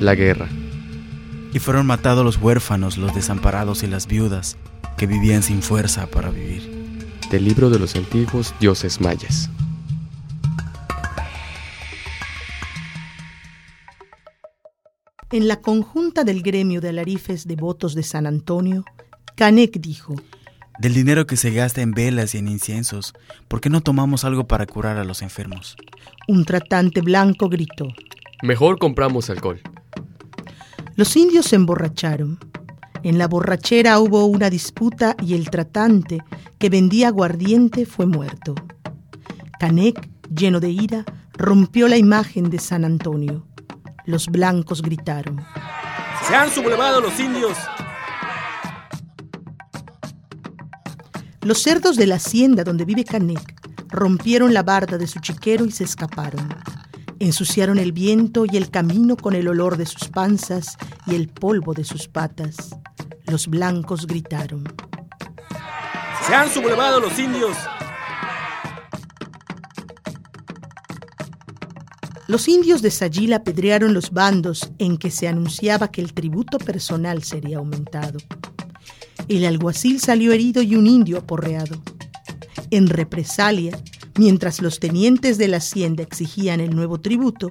La guerra. Y fueron matados los huérfanos, los desamparados y las viudas, que vivían sin fuerza para vivir. Del libro de los antiguos dioses mayas. En la conjunta del gremio de alarifes devotos de San Antonio, Canek dijo, Del dinero que se gasta en velas y en inciensos, ¿por qué no tomamos algo para curar a los enfermos? Un tratante blanco gritó, Mejor compramos alcohol. Los indios se emborracharon. En la borrachera hubo una disputa y el tratante, que vendía aguardiente, fue muerto. Canek, lleno de ira, rompió la imagen de San Antonio. Los blancos gritaron. ¡Se han sublevado los indios! Los cerdos de la hacienda donde vive Canek rompieron la barda de su chiquero y se escaparon. Ensuciaron el viento y el camino con el olor de sus panzas y el polvo de sus patas. Los blancos gritaron. ¡Se han sublevado los indios! Los indios de Sayil apedrearon los bandos en que se anunciaba que el tributo personal sería aumentado. El alguacil salió herido y un indio aporreado. En represalia, mientras los tenientes de la hacienda exigían el nuevo tributo,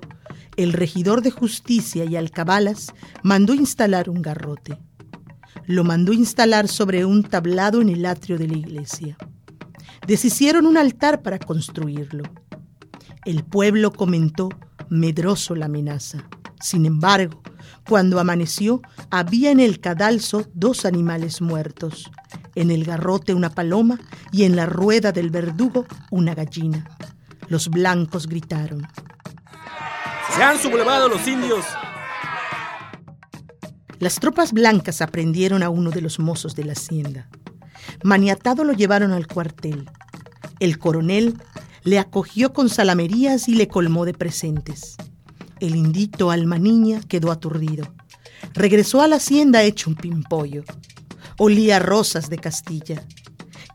el regidor de justicia y alcabalas mandó instalar un garrote. Lo mandó instalar sobre un tablado en el atrio de la iglesia. Deshicieron un altar para construirlo. El pueblo comentó medroso la amenaza. Sin embargo, cuando amaneció, había en el cadalso dos animales muertos, en el garrote una paloma y en la rueda del verdugo una gallina. Los blancos gritaron. ¡Se han sublevado los indios! Las tropas blancas aprendieron a uno de los mozos de la hacienda. Maniatado lo llevaron al cuartel. El coronel le acogió con salamerías y le colmó de presentes. El indito alma niña quedó aturdido. Regresó a la hacienda hecho un pimpollo. Olía rosas de Castilla.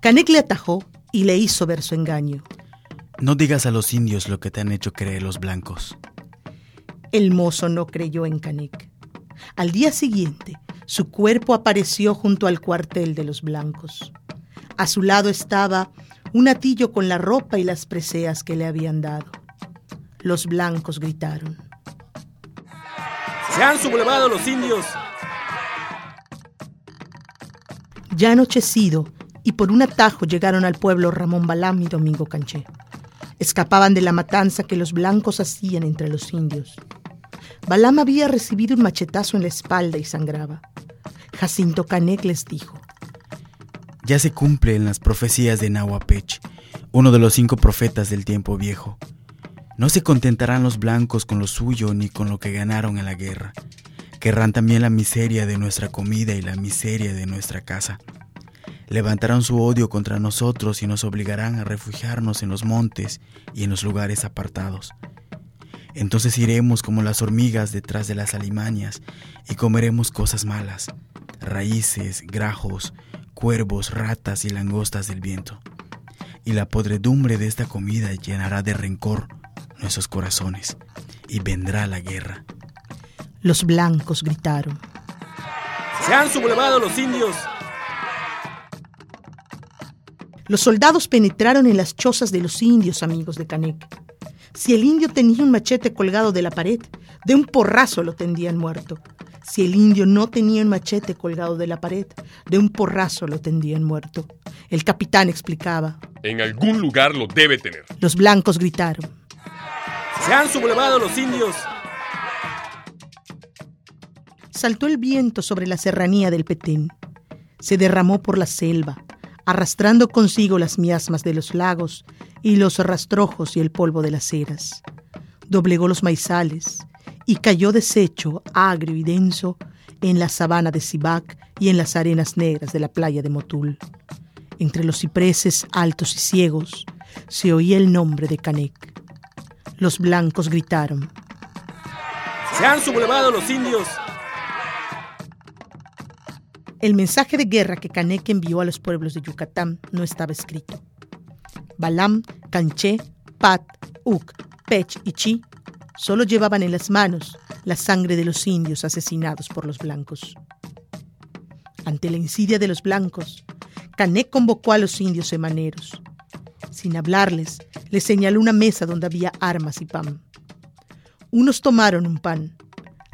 Canek le atajó y le hizo ver su engaño. No digas a los indios lo que te han hecho creer los blancos. El mozo no creyó en Canek. Al día siguiente, su cuerpo apareció junto al cuartel de los blancos. A su lado estaba un atillo con la ropa y las preseas que le habían dado. Los blancos gritaron. ¡Se han sublevado los indios! Ya anochecido, y por un atajo llegaron al pueblo Ramón Balam y Domingo Canché. Escapaban de la matanza que los blancos hacían entre los indios. Balam había recibido un machetazo en la espalda y sangraba. Jacinto Canek les dijo: Ya se cumplen las profecías de Nahuapech, uno de los cinco profetas del tiempo viejo. No se contentarán los blancos con lo suyo ni con lo que ganaron en la guerra. Querrán también la miseria de nuestra comida y la miseria de nuestra casa. Levantarán su odio contra nosotros y nos obligarán a refugiarnos en los montes y en los lugares apartados. Entonces iremos como las hormigas detrás de las alimañas y comeremos cosas malas, raíces, grajos, cuervos, ratas y langostas del viento. Y la podredumbre de esta comida llenará de rencor nuestros corazones y vendrá la guerra. Los blancos gritaron. ¡Se han sublevado los indios! Los soldados penetraron en las chozas de los indios amigos de Canek. Si el indio tenía un machete colgado de la pared, de un porrazo lo tendían muerto. Si el indio no tenía un machete colgado de la pared, de un porrazo lo tendían muerto. El capitán explicaba. En algún lugar lo debe tener. Los blancos gritaron. ¡Se han sublevado los indios! Saltó el viento sobre la serranía del Petén. Se derramó por la selva, arrastrando consigo las miasmas de los lagos y los rastrojos y el polvo de las eras. Doblegó los maizales y cayó deshecho, agrio y denso, en la sabana de Sibac y en las arenas negras de la playa de Motul. Entre los cipreses altos y ciegos se oía el nombre de Canek. Los blancos gritaron. ¡Se han sublevado los indios! El mensaje de guerra que Canek envió a los pueblos de Yucatán no estaba escrito. Balam Canché, Pat, Uk, Pech y Chi solo llevaban en las manos la sangre de los indios asesinados por los blancos. Ante la insidia de los blancos, Canek convocó a los indios emaneros. Sin hablarles, les señaló una mesa donde había armas y pan. Unos tomaron un pan,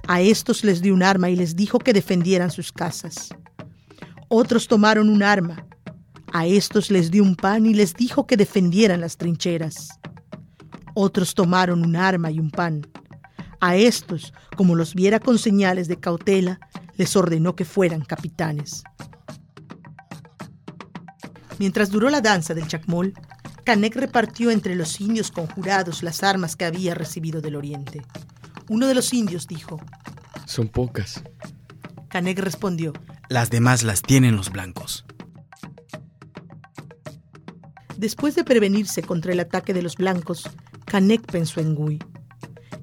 a estos les dio un arma y les dijo que defendieran sus casas. Otros tomaron un arma, a estos les dio un pan y les dijo que defendieran las trincheras. Otros tomaron un arma y un pan. A estos, como los viera con señales de cautela, les ordenó que fueran capitanes. Mientras duró la danza del chacmol, Canek repartió entre los indios conjurados las armas que había recibido del oriente. Uno de los indios dijo, Son pocas. Canek respondió, Las demás las tienen los blancos. Después de prevenirse contra el ataque de los blancos, Canek pensó en Gui.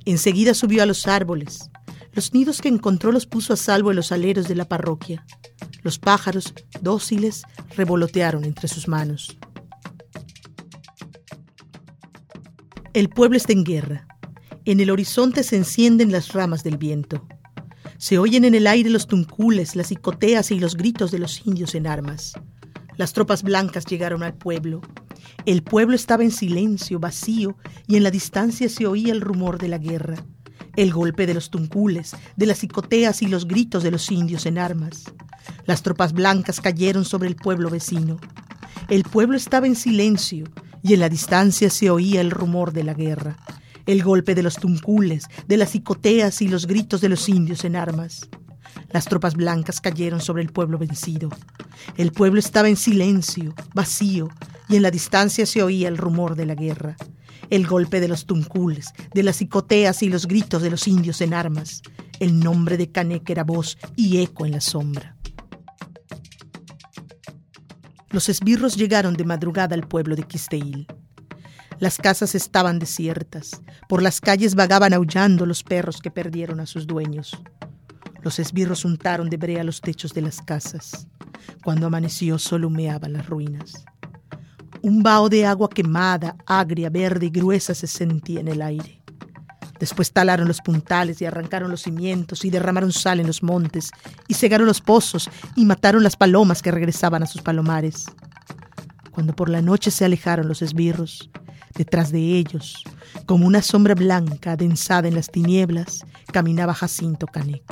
Enseguida subió a los árboles. Los nidos que encontró los puso a salvo en los aleros de la parroquia. Los pájaros, dóciles, revolotearon entre sus manos. El pueblo está en guerra. En el horizonte se encienden las ramas del viento. Se oyen en el aire los tuncules, las icoteas y los gritos de los indios en armas. Las tropas blancas llegaron al pueblo. El pueblo estaba en silencio, vacío, y en la distancia se oía el rumor de la guerra, el golpe de los tuncules, de las icoteas y los gritos de los indios en armas. Las tropas blancas cayeron sobre el pueblo vecino. El pueblo estaba en silencio, y en la distancia se oía el rumor de la guerra, el golpe de los tuncules, de las icoteas y los gritos de los indios en armas. Las tropas blancas cayeron sobre el pueblo vencido. El pueblo estaba en silencio, vacío, y en la distancia se oía el rumor de la guerra, el golpe de los tuncules, de las icoteas y los gritos de los indios en armas. El nombre de Canek era voz y eco en la sombra. Los esbirros llegaron de madrugada al pueblo de Quisteil. Las casas estaban desiertas. Por las calles vagaban aullando los perros que perdieron a sus dueños. Los esbirros untaron de brea los techos de las casas. Cuando amaneció solo humeaban las ruinas. Un vaho de agua quemada, agria, verde y gruesa se sentía en el aire. Después talaron los puntales y arrancaron los cimientos y derramaron sal en los montes y cegaron los pozos y mataron las palomas que regresaban a sus palomares. Cuando por la noche se alejaron los esbirros, detrás de ellos, como una sombra blanca adensada en las tinieblas, caminaba Jacinto Canek.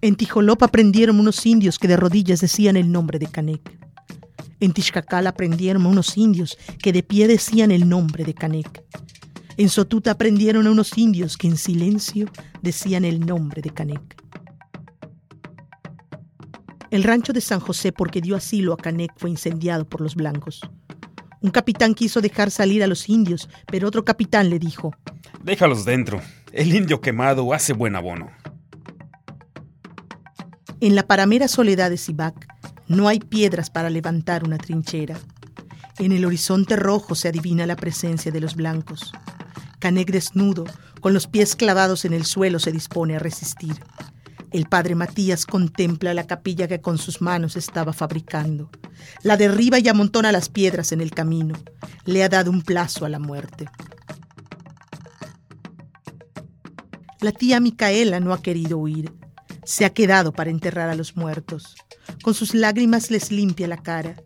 En Tijolop aprendieron unos indios que de rodillas decían el nombre de Canek. En Tixcacal aprendieron a unos indios que de pie decían el nombre de Canek. En Sotuta aprendieron a unos indios que en silencio decían el nombre de Canek. El rancho de San José, porque dio asilo a Canek, fue incendiado por los blancos. Un capitán quiso dejar salir a los indios, pero otro capitán le dijo, Déjalos dentro. El indio quemado hace buen abono. En la paramera soledad de Sibac no hay piedras para levantar una trinchera. En el horizonte rojo se adivina la presencia de los blancos. Canek desnudo, con los pies clavados en el suelo, se dispone a resistir. El padre Matías contempla la capilla que con sus manos estaba fabricando. La derriba y amontona las piedras en el camino. Le ha dado un plazo a la muerte. La tía Micaela no ha querido huir. Se ha quedado para enterrar a los muertos. Con sus lágrimas les limpia la cara,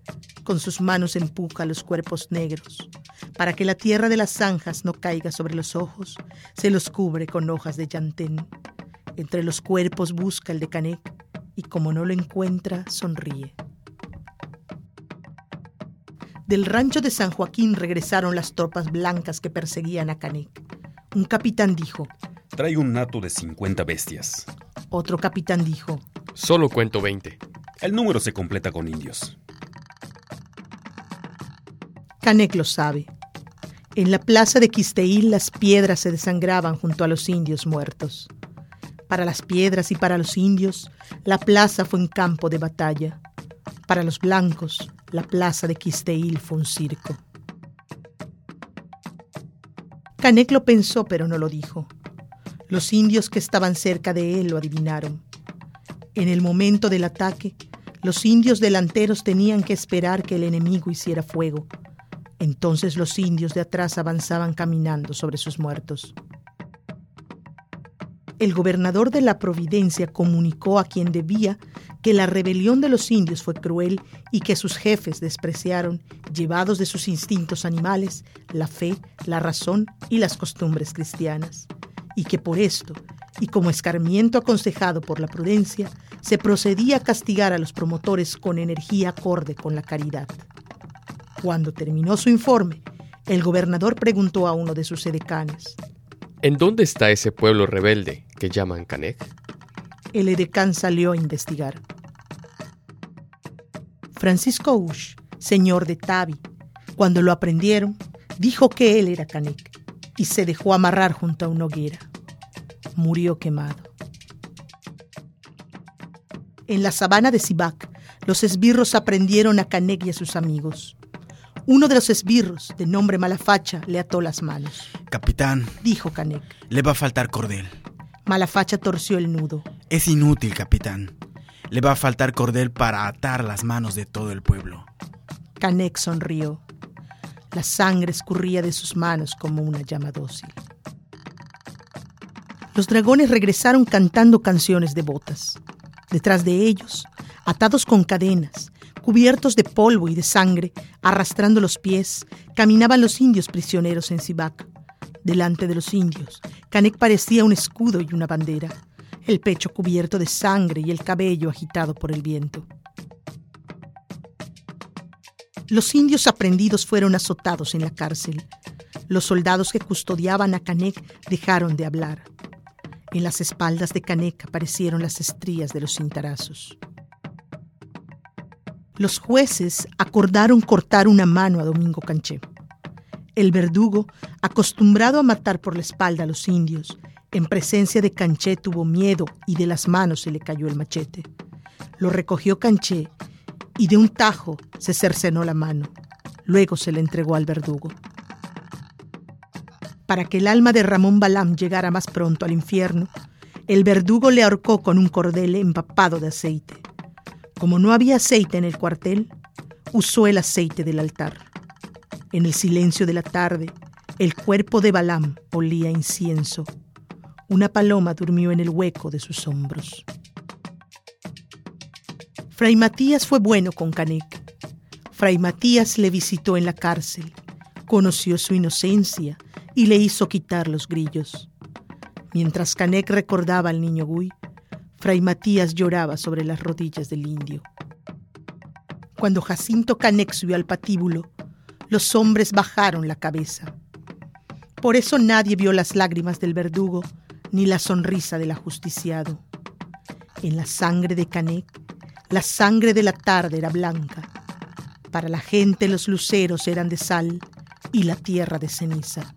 con sus manos empuja los cuerpos negros. Para que la tierra de las zanjas no caiga sobre los ojos, se los cubre con hojas de llantén. Entre los cuerpos busca el de Canek y como no lo encuentra, sonríe. Del rancho de San Joaquín regresaron las tropas blancas que perseguían a Canek. Un capitán dijo, Trae un nato de 50 bestias. Otro capitán dijo, Solo cuento 20. El número se completa con indios. Canek lo sabe. En la plaza de Quisteil las piedras se desangraban junto a los indios muertos. Para las piedras y para los indios, la plaza fue un campo de batalla. Para los blancos, la plaza de Quisteil fue un circo. Canek lo pensó, pero no lo dijo. Los indios que estaban cerca de él lo adivinaron. En el momento del ataque, Los indios delanteros tenían que esperar que el enemigo hiciera fuego. Entonces los indios de atrás avanzaban caminando sobre sus muertos. El gobernador de la Providencia comunicó a quien debía que la rebelión de los indios fue cruel y que sus jefes despreciaron, llevados de sus instintos animales, la fe, la razón y las costumbres cristianas, y que por esto, y como escarmiento aconsejado por la prudencia, se procedía a castigar a los promotores con energía acorde con la caridad. Cuando terminó su informe, el gobernador preguntó a uno de sus edecanes, ¿En dónde está ese pueblo rebelde que llaman Canek? El edecán salió a investigar. Francisco Ush, señor de Tabi, cuando lo aprendieron, dijo que él era Canek y se dejó amarrar junto a una hoguera. Murió quemado. En la sabana de Sibac, los esbirros aprendieron a Canek y a sus amigos. Uno de los esbirros, de nombre Malafacha, le ató las manos. Capitán, Dijo Canek. le va a faltar cordel. Malafacha torció el nudo. Es inútil, capitán. Le va a faltar cordel para atar las manos de todo el pueblo. Canek sonrió. La sangre escurría de sus manos como una llama dócil. Los dragones regresaron cantando canciones devotas. Detrás de ellos, atados con cadenas, cubiertos de polvo y de sangre, arrastrando los pies, caminaban los indios prisioneros en Sibac. Delante de los indios, Canek parecía un escudo y una bandera, el pecho cubierto de sangre y el cabello agitado por el viento. Los indios aprendidos fueron azotados en la cárcel. Los soldados que custodiaban a Canek dejaron de hablar. En las espaldas de Canek aparecieron las estrías de los cintarazos. Los jueces acordaron cortar una mano a Domingo Canché. El verdugo, acostumbrado a matar por la espalda a los indios, en presencia de Canché tuvo miedo y de las manos se le cayó el machete. Lo recogió Canché y de un tajo se cercenó la mano. Luego se le entregó al verdugo. Para que el alma de Ramón Balam llegara más pronto al infierno, el verdugo le ahorcó con un cordel empapado de aceite. Como no había aceite en el cuartel, usó el aceite del altar. En el silencio de la tarde, el cuerpo de Balam olía incienso. Una paloma durmió en el hueco de sus hombros. Fray Matías fue bueno con Canek. Fray Matías le visitó en la cárcel, conoció su inocencia y le hizo quitar los grillos. Mientras Canek recordaba al niño Gui, Fray Matías lloraba sobre las rodillas del indio. Cuando Jacinto Canek subió al patíbulo, los hombres bajaron la cabeza. Por eso nadie vio las lágrimas del verdugo ni la sonrisa del ajusticiado. En la sangre de Canek, la sangre de la tarde era blanca. Para la gente los luceros eran de sal y la tierra de ceniza.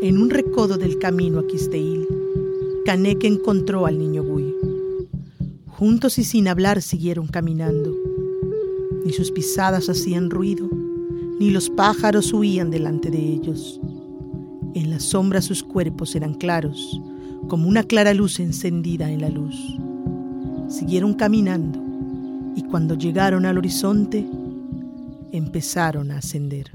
En un recodo del camino a Quisteil, Canek encontró al niño Gui. Juntos y sin hablar siguieron caminando. Ni sus pisadas hacían ruido, ni los pájaros huían delante de ellos. En la sombra sus cuerpos eran claros, como una clara luz encendida en la luz. Siguieron caminando y cuando llegaron al horizonte empezaron a ascender.